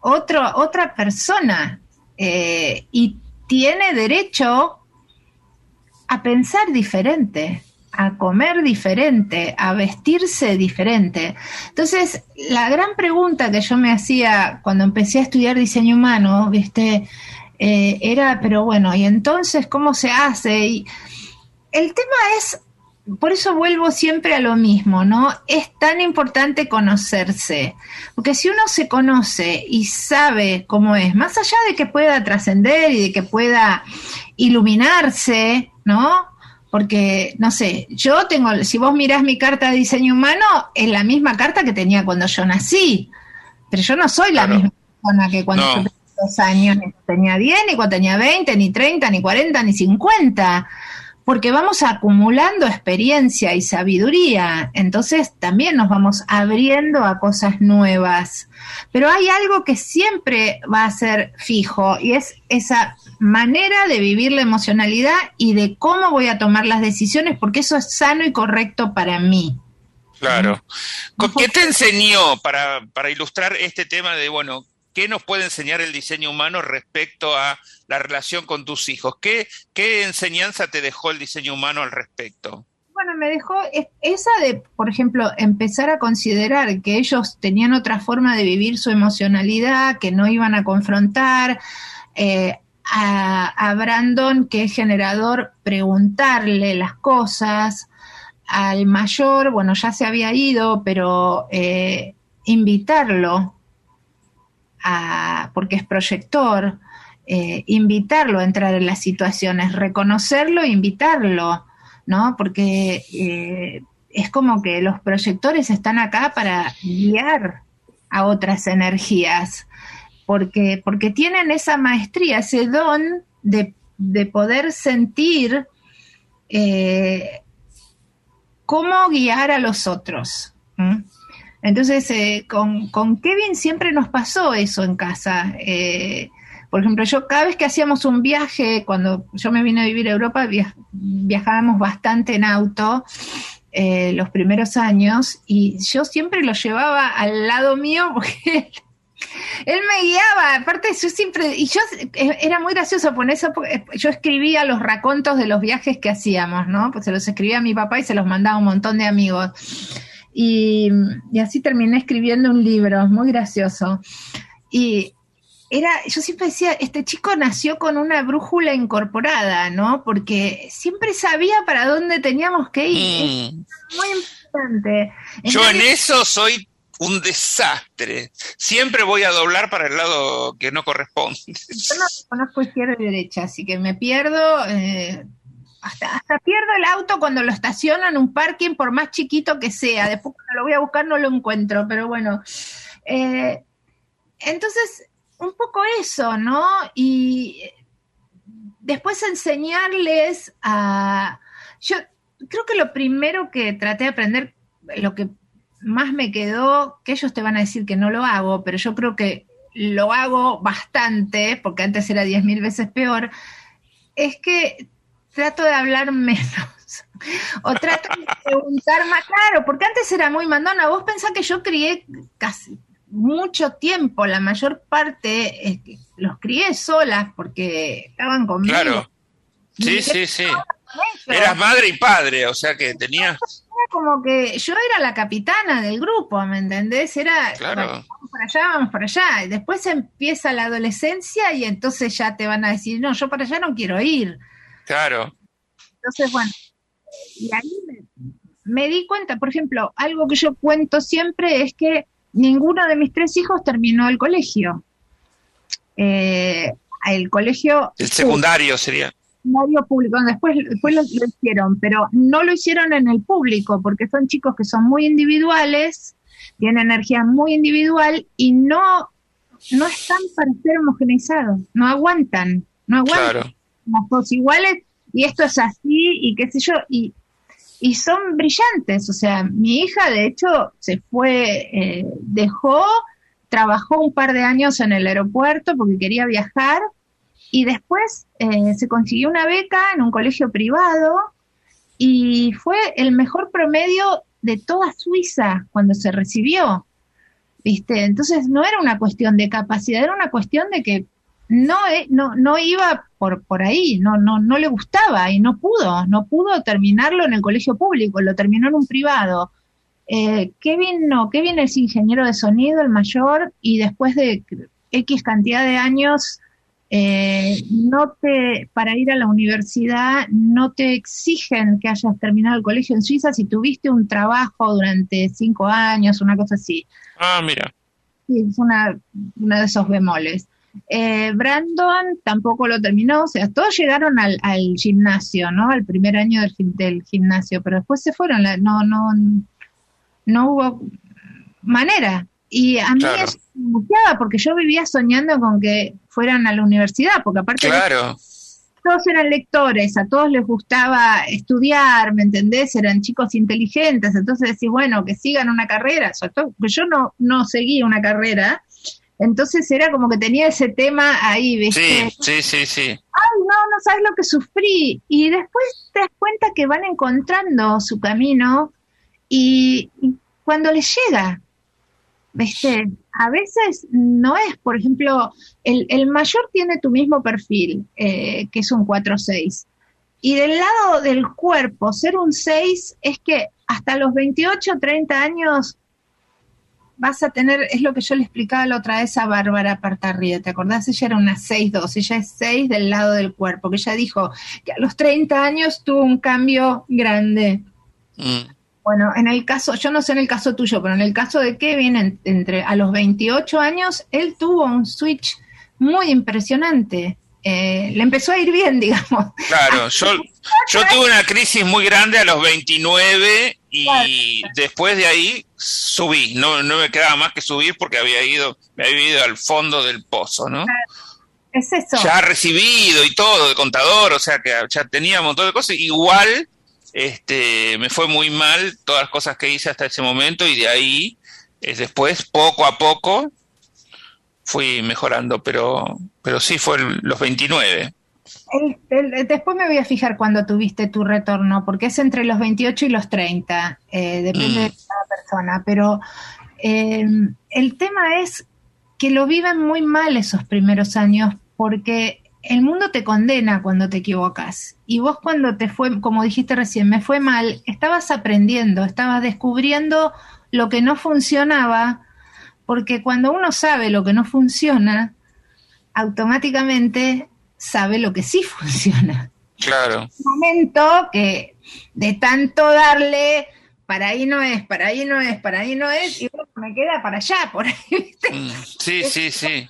otro, otra persona, eh, y tiene derecho a pensar diferente, a comer diferente, a vestirse diferente. Entonces, la gran pregunta que yo me hacía cuando empecé a estudiar diseño humano, viste, eh, era, pero bueno, ¿y entonces cómo se hace? Y el tema es, por eso vuelvo siempre a lo mismo, ¿no? Es tan importante conocerse, porque si uno se conoce y sabe cómo es, más allá de que pueda trascender y de que pueda iluminarse, ¿no? Porque, no sé, yo tengo, si vos mirás mi carta de diseño humano, es la misma carta que tenía cuando yo nací, pero yo no soy la misma persona que cuando yo tenía dos años, ni tenía 10, ni cuando tenía 20, ni 30, ni 40, ni 50 porque vamos acumulando experiencia y sabiduría, entonces también nos vamos abriendo a cosas nuevas. Pero hay algo que siempre va a ser fijo y es esa manera de vivir la emocionalidad y de cómo voy a tomar las decisiones, porque eso es sano y correcto para mí. Claro. ¿Qué te enseñó para, para ilustrar este tema de, bueno, ¿qué nos puede enseñar el diseño humano respecto a la relación con tus hijos? ¿Qué, enseñanza te dejó el diseño humano al respecto? Bueno, me dejó esa de, por ejemplo, empezar a considerar que ellos tenían otra forma de vivir su emocionalidad, que no iban a confrontar. Eh, a, Brandon, que es generador, preguntarle las cosas. Al mayor, bueno, ya se había ido, pero eh, invitarlo porque es proyector, eh, invitarlo a entrar en las situaciones, reconocerlo e invitarlo, ¿no? Porque eh, es como que los proyectores están acá para guiar a otras energías, porque, porque tienen esa maestría, ese don de, poder sentir eh, cómo guiar a los otros. Entonces, eh, con, Kevin siempre nos pasó eso en casa. Eh, por ejemplo, yo cada vez que hacíamos un viaje, cuando yo me vine a vivir a Europa, viajábamos bastante en auto eh, los primeros años y yo siempre lo llevaba al lado mío porque él me guiaba, aparte yo siempre, y yo era muy gracioso por eso, yo escribía los racontos de los viajes que hacíamos, ¿no? Pues se los escribía a mi papá y se los mandaba un montón de amigos. Y, así terminé escribiendo un libro, muy gracioso. Y era, yo siempre decía, este chico nació con una brújula incorporada, ¿no? Porque siempre sabía para dónde teníamos que ir. Mm. muy importante. yo en eso soy un desastre. Siempre voy a doblar para el lado que no corresponde. Yo no conozco izquierda y derecha, así que me pierdo. Eh, hasta, hasta pierdo el auto cuando lo estaciono en un parking, por más chiquito que sea. Después cuando lo voy a buscar no lo encuentro, pero bueno. Eh, entonces, un poco eso, ¿no? Y después enseñarles a... Yo creo que lo primero que traté de aprender, lo que más me quedó, que ellos te van a decir que no lo hago, pero yo creo que lo hago bastante, porque antes era diez mil veces peor, es que trato de hablar menos. o trato de preguntar más claro, porque antes era muy mandona. Vos pensás que yo crié casi mucho tiempo, la mayor parte los crié solas porque estaban conmigo. Claro. Sí, sí, sí. Eras madre y padre, o sea que tenías como que yo era la capitana del grupo, ¿me entendés? Era, Claro. vamos para allá, vamos para allá. Y después empieza la adolescencia y entonces ya te van a decir, no, yo para allá no quiero ir. Claro. Entonces, bueno, y ahí me, me di cuenta, por ejemplo, algo que yo cuento siempre es que ninguno de mis tres hijos terminó el colegio. Eh, el colegio El secundario sería. secundario público, después, después lo, lo hicieron, pero no lo hicieron en el público, porque son chicos que son muy individuales, tienen energía muy individual y no, no están para ser homogeneizados, no aguantan, no aguantan Claro. Somos todos iguales y esto es así y qué sé yo, y, y son brillantes, o sea, mi hija de hecho se fue, eh, dejó, trabajó un par de años en el aeropuerto porque quería viajar y después eh, se consiguió una beca en un colegio privado y fue el mejor promedio de toda Suiza cuando se recibió. ¿Viste? Entonces no era una cuestión de capacidad, era una cuestión de que no, eh, no, no iba por, por ahí, no, no, no le gustaba y no pudo, no pudo terminarlo en el colegio público, lo terminó en un privado. Eh, Kevin no, Kevin es ingeniero de sonido, el mayor, y después de X cantidad de años, eh, no te, para ir a la universidad, no te exigen que hayas terminado el colegio en Suiza si tuviste un trabajo durante cinco años, una cosa así. Ah, mira. Sí, es una, una de esos bemoles. Eh, Brandon tampoco lo terminó, o sea, todos llegaron al, al gimnasio, ¿no? Al primer año del, gim- del gimnasio, pero después se fueron, la- no, no, no hubo manera. Y a mí Claro. eso me angustiaba porque yo vivía soñando con que fueran a la universidad, porque aparte Claro. todos eran lectores, a todos les gustaba estudiar, ¿me entendés? Eran chicos inteligentes, entonces decís, bueno, que sigan una carrera, sobre todo que yo no, no seguí una carrera, entonces era como que tenía ese tema ahí, ¿viste? Sí, sí, sí, sí. Ay, no, no sabes lo que sufrí. Y después te das cuenta que van encontrando su camino y, y cuando les llega, ¿viste? A veces no es, por ejemplo, el, el mayor tiene tu mismo perfil, eh, que es un 4-6. Y del lado del cuerpo, ser un 6 es que hasta los 28, 30 años vas a tener, es lo que yo le explicaba la otra vez a Bárbara Partarría, ¿te acordás? Ella era una 6-2, ella es 6 del lado del cuerpo, que ella dijo que a los 30 años tuvo un cambio grande. Mm. Bueno, en el caso, yo no sé en el caso tuyo, pero en el caso de Kevin, en- entre a los 28 años, él tuvo un switch muy impresionante. Eh, le empezó a ir bien, digamos. Claro, yo, yo tuve una crisis muy grande a los 29 y después de ahí subí, no, no me quedaba más que subir porque había ido, me había ido al fondo del pozo, ¿no? Es eso. Ya recibido y todo de contador, o sea que ya tenía un montón de cosas, igual este me fue muy mal todas las cosas que hice hasta ese momento y de ahí eh, después poco a poco fui mejorando, pero pero sí fue el- los 29. El- el- después me voy a fijar cuando tuviste tu retorno, porque es entre los 28 y los 30, eh, depende Mm. de cada persona, pero eh, el tema es que lo viven muy mal esos primeros años, porque el mundo te condena cuando te equivocas. Y vos cuando te fue, como dijiste recién, me fue mal, estabas aprendiendo, estabas descubriendo lo que no funcionaba, porque cuando uno sabe lo que no funciona, automáticamente sabe lo que sí funciona. Claro. momento que de tanto darle, para ahí no es, para ahí no es, para ahí no es, y bueno, me queda para allá, por ahí, ¿viste? Mm, Sí, sí, sí.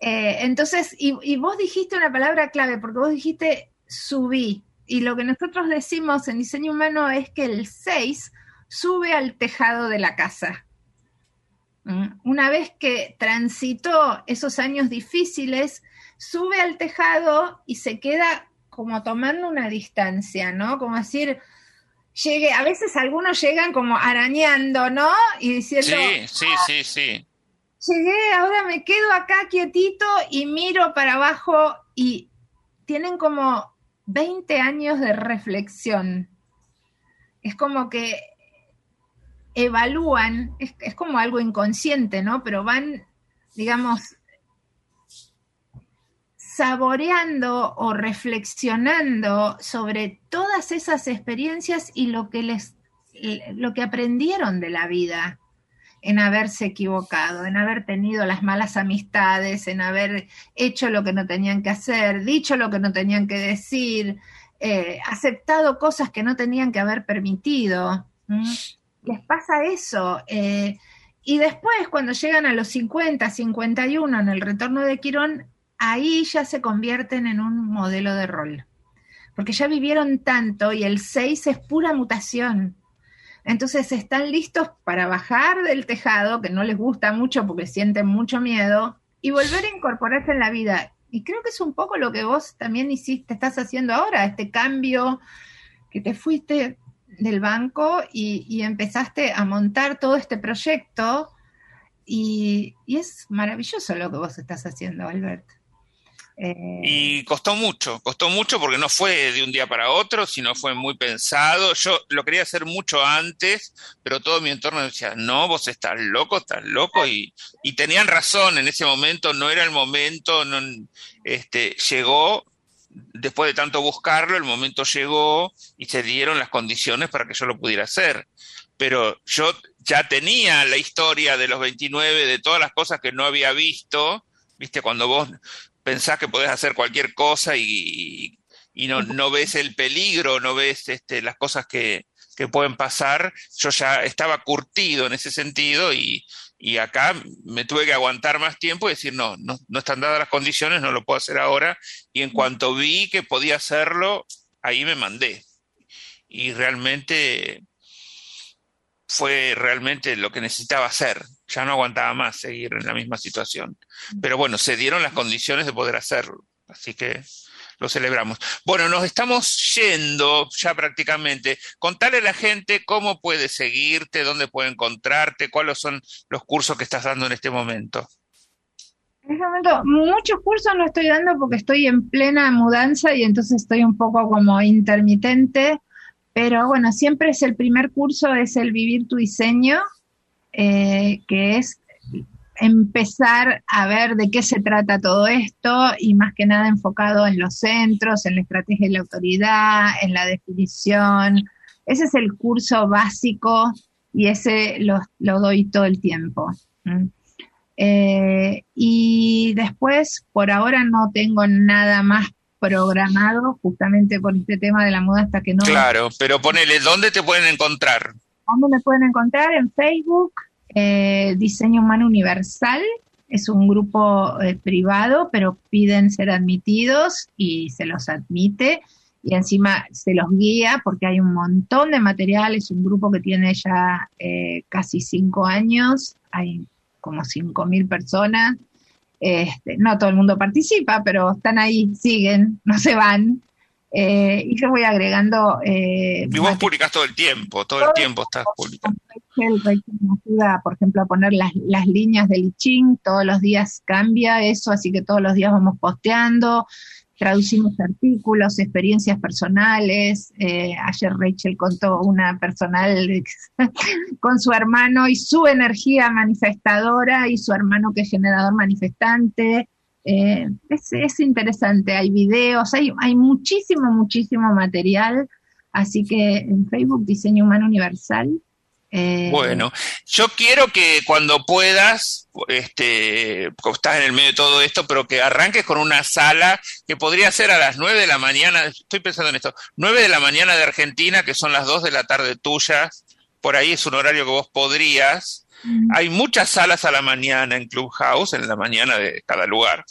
Eh, entonces, y, y vos dijiste una palabra clave, porque vos dijiste subí, y lo que nosotros decimos en diseño humano es que el 6 sube al tejado de la casa. Una vez que transitó esos años difíciles, sube al tejado y se queda como tomando una distancia, ¿no? Como decir, llegue, a veces algunos llegan como arañando, ¿no? Y diciendo, Sí, sí, sí, sí. llegué, ahora me quedo acá quietito y miro para abajo y tienen como 20 años de reflexión. Es como que evalúan, es, es como algo inconsciente, ¿no? Pero van, digamos, saboreando o reflexionando sobre todas esas experiencias y lo que les lo que aprendieron de la vida en haberse equivocado, en haber tenido las malas amistades, en haber hecho lo que no tenían que hacer, dicho lo que no tenían que decir, eh, aceptado cosas que no tenían que haber permitido. Les pasa eso. Eh, y después, cuando llegan a los 50, 51 en el retorno de Quirón, ahí ya se convierten en un modelo de rol. Porque ya vivieron tanto y el 6 es pura mutación. Entonces están listos para bajar del tejado, que no les gusta mucho porque sienten mucho miedo, y volver a incorporarse en la vida. Y creo que es un poco lo que vos también hiciste, estás haciendo ahora, este cambio que te fuiste del banco y, empezaste a montar todo este proyecto. Y, es maravilloso lo que vos estás haciendo, Albert. Eh, y costó mucho, costó mucho porque no fue de un día para otro, sino fue muy pensado. Yo lo quería hacer mucho antes, pero todo mi entorno decía, no, vos estás loco, estás loco. Y, y tenían razón, en ese momento no era el momento, no, este, llegó, después de tanto buscarlo, el momento llegó y se dieron las condiciones para que yo lo pudiera hacer. Pero yo ya tenía la historia de los 29, de todas las cosas que no había visto, viste, cuando vos pensás que podés hacer cualquier cosa y, no, no, ves el peligro, no ves este, las cosas que, que, pueden pasar. Yo ya estaba curtido en ese sentido y, y, acá me tuve que aguantar más tiempo y decir, no, no, no están dadas las condiciones, no lo puedo hacer ahora. Y en cuanto vi que podía hacerlo, ahí me mandé. Y realmente fue realmente lo que necesitaba hacer. Ya no aguantaba más seguir en la misma situación. Pero bueno, se dieron las condiciones de poder hacerlo. Así que lo celebramos. Bueno, nos estamos yendo ya prácticamente. Contale a la gente cómo puede seguirte, dónde puede encontrarte, cuáles son los cursos que estás dando en este momento. En este momento, muchos cursos no estoy dando porque estoy en plena mudanza y entonces estoy un poco como intermitente pero bueno, siempre es el primer curso, es el Vivir tu Diseño, eh, que es empezar a ver de qué se trata todo esto y más que nada enfocado en los centros, en la estrategia de la autoridad, en la definición. Ese es el curso básico y ese lo, doy todo el tiempo. Eh, y después, por ahora no tengo nada más programado justamente por este tema de la moda hasta que no. Claro, pero ponele, ¿dónde te pueden encontrar? ¿Dónde me pueden encontrar? En Facebook, eh, Diseño Humano Universal. Es un grupo eh, privado, pero piden ser admitidos y se los admite y encima se los guía porque hay un montón de material. Es un grupo que tiene ya eh, casi cinco años, hay como cinco mil personas este, no todo el mundo participa, pero están ahí, siguen, no se van. Eh, y yo voy agregando. Eh, y vos publicás todo el tiempo, todo, el tiempo estás publicando. Rachel, me ayuda, por ejemplo, a poner las, las líneas del I Ching, todos los días cambia eso, así que todos los días vamos posteando traducimos artículos, experiencias personales. Eh, ayer Rachel contó una personal con su hermano y su energía manifestadora y su hermano que es generador manifestante. Eh, es, interesante, hay videos, hay, hay muchísimo, muchísimo material. Así que en Facebook Diseño Humano Universal eh, bueno, yo quiero que cuando puedas, este, estás en el medio de todo esto, pero que arranques con una sala que podría ser a las 9 de la mañana, estoy pensando en esto, 9 de la mañana de Argentina, que son las 2 de la tarde tuyas, por ahí es un horario que vos podrías. Hay muchas salas a la mañana en Clubhouse, en la mañana de cada lugar.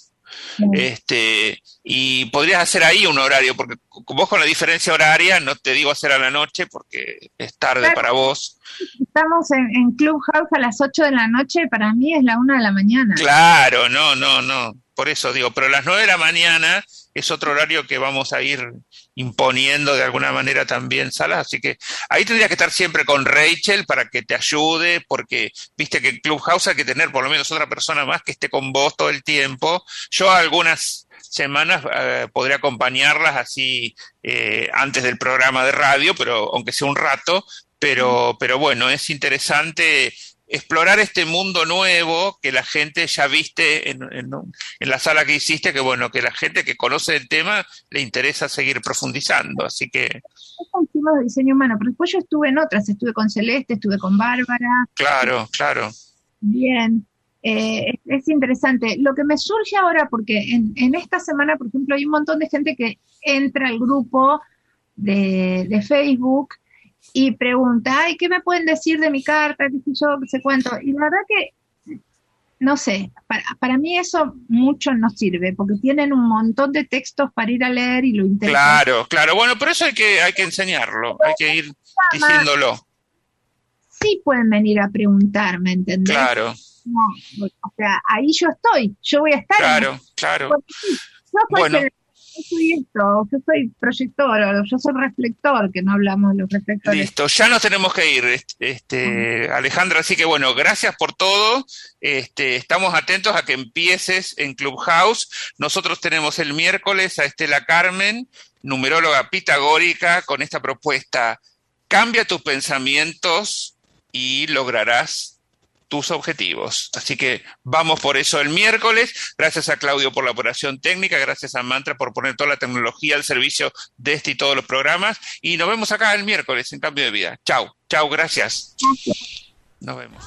Este, y podrías hacer ahí un horario, porque vos con la diferencia horaria, no te digo hacer a la noche porque es tarde para vos. Estamos en, en, Clubhouse a las 8 de la noche, para mí es la 1 de la mañana. Claro, no, no, no, por eso digo, pero a las 9 de la mañana es otro horario que vamos a ir imponiendo de alguna manera también salas, así que ahí tendrías que estar siempre con Rachel para que te ayude, porque viste que en Clubhouse hay que tener por lo menos otra persona más que esté con vos todo el tiempo. Yo algunas semanas eh, podría acompañarlas así eh, antes del programa de radio, pero aunque sea un rato, pero, pero bueno, es interesante explorar este mundo nuevo que la gente ya viste en, la sala que hiciste, que bueno, que la gente que conoce el tema le interesa seguir profundizando, así que... de diseño humano, pero después yo estuve en otras, estuve con Celeste, estuve con Bárbara. Claro, claro. Bien, eh, es, interesante. Lo que me surge ahora, porque en, en, esta semana, por ejemplo, hay un montón de gente que entra al grupo de, de Facebook y pregunta, ay, ¿qué me pueden decir de mi carta? ¿Qué sé yo? ¿Qué sé cuánto? Y la verdad que no sé, para, para, mí eso mucho no sirve, porque tienen un montón de textos para ir a leer y lo intentan. Claro, claro, bueno, por eso hay que, hay que enseñarlo, hay que ir diciéndolo. Sí pueden venir a preguntarme, ¿entendés? Claro. o sea, ahí yo estoy, yo voy a estar. Claro, claro. yo bueno yo soy esto, yo soy proyector, yo soy reflector, que no hablamos de los reflectores. Listo, ya nos tenemos que ir, este, Alejandra, así que bueno, gracias por todo. Este, estamos atentos a que empieces en Clubhouse. Nosotros tenemos el miércoles a Estela Carmen, numeróloga pitagórica, con esta propuesta. Cambia tus pensamientos y lograrás tus objetivos. Así que vamos por eso el miércoles. Gracias a Claudio por la operación técnica, gracias a Mantra por poner toda la tecnología al servicio de este y todos los programas. Y nos vemos acá el miércoles en Cambio de Vida. Chao, chao, gracias. Nos vemos.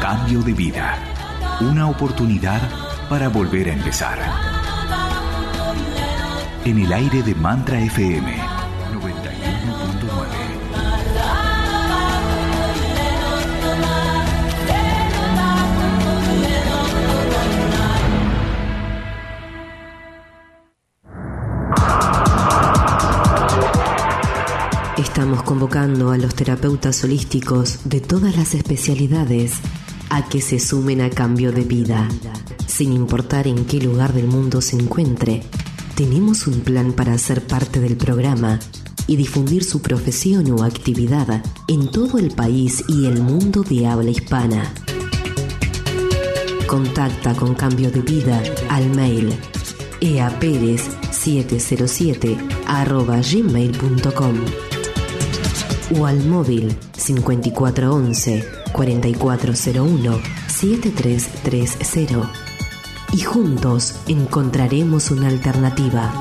Cambio de vida. Una oportunidad para volver a empezar. En el aire de Mantra FM Estamos convocando a los terapeutas holísticos de todas las especialidades a que se sumen a cambio de vida. Sin importar en qué lugar del mundo se encuentre, tenemos un plan para ser parte del programa y difundir su profesión o actividad en todo el país y el mundo de habla hispana. Contacta con Cambio de Vida al mail eaperez707 gmail.com o al móvil 5411 4401 7330 y juntos encontraremos una alternativa.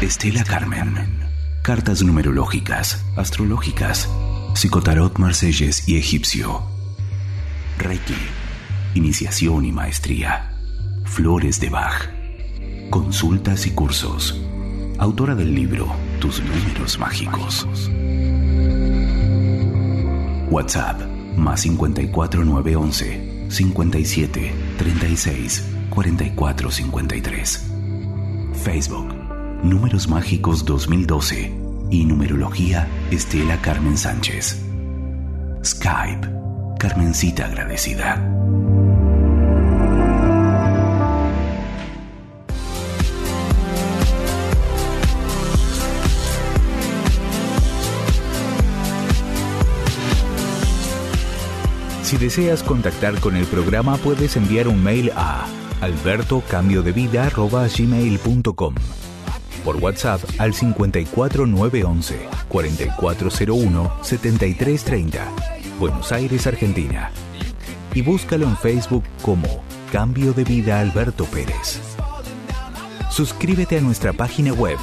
Estela Carmen. Cartas numerológicas, astrológicas, psicotarot marselles y egipcio. Reiki iniciación y maestría, Flores de Bach, consultas y cursos. Autora del libro Tus números mágicos. WhatsApp más 54 911 57 36 44 53. Facebook Números Mágicos 2012 y Numerología Estela Carmen Sánchez. Skype Carmencita agradecida. Si deseas contactar con el programa puedes enviar un mail a albertocambiodevida.gmail.com por WhatsApp al 54911 4401 7330 Buenos Aires, Argentina. Y búscalo en Facebook como Cambio de Vida Alberto Pérez. Suscríbete a nuestra página web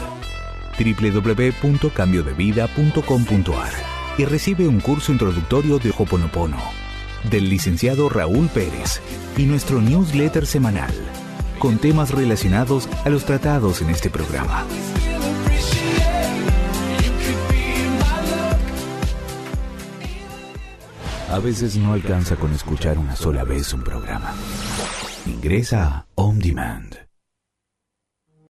www.cambiodevida.com.ar y recibe un curso introductorio de Hoponopono del licenciado Raúl Pérez y nuestro newsletter semanal con temas relacionados a los tratados en este programa. A veces no alcanza con escuchar una sola vez un programa. Ingresa a On Demand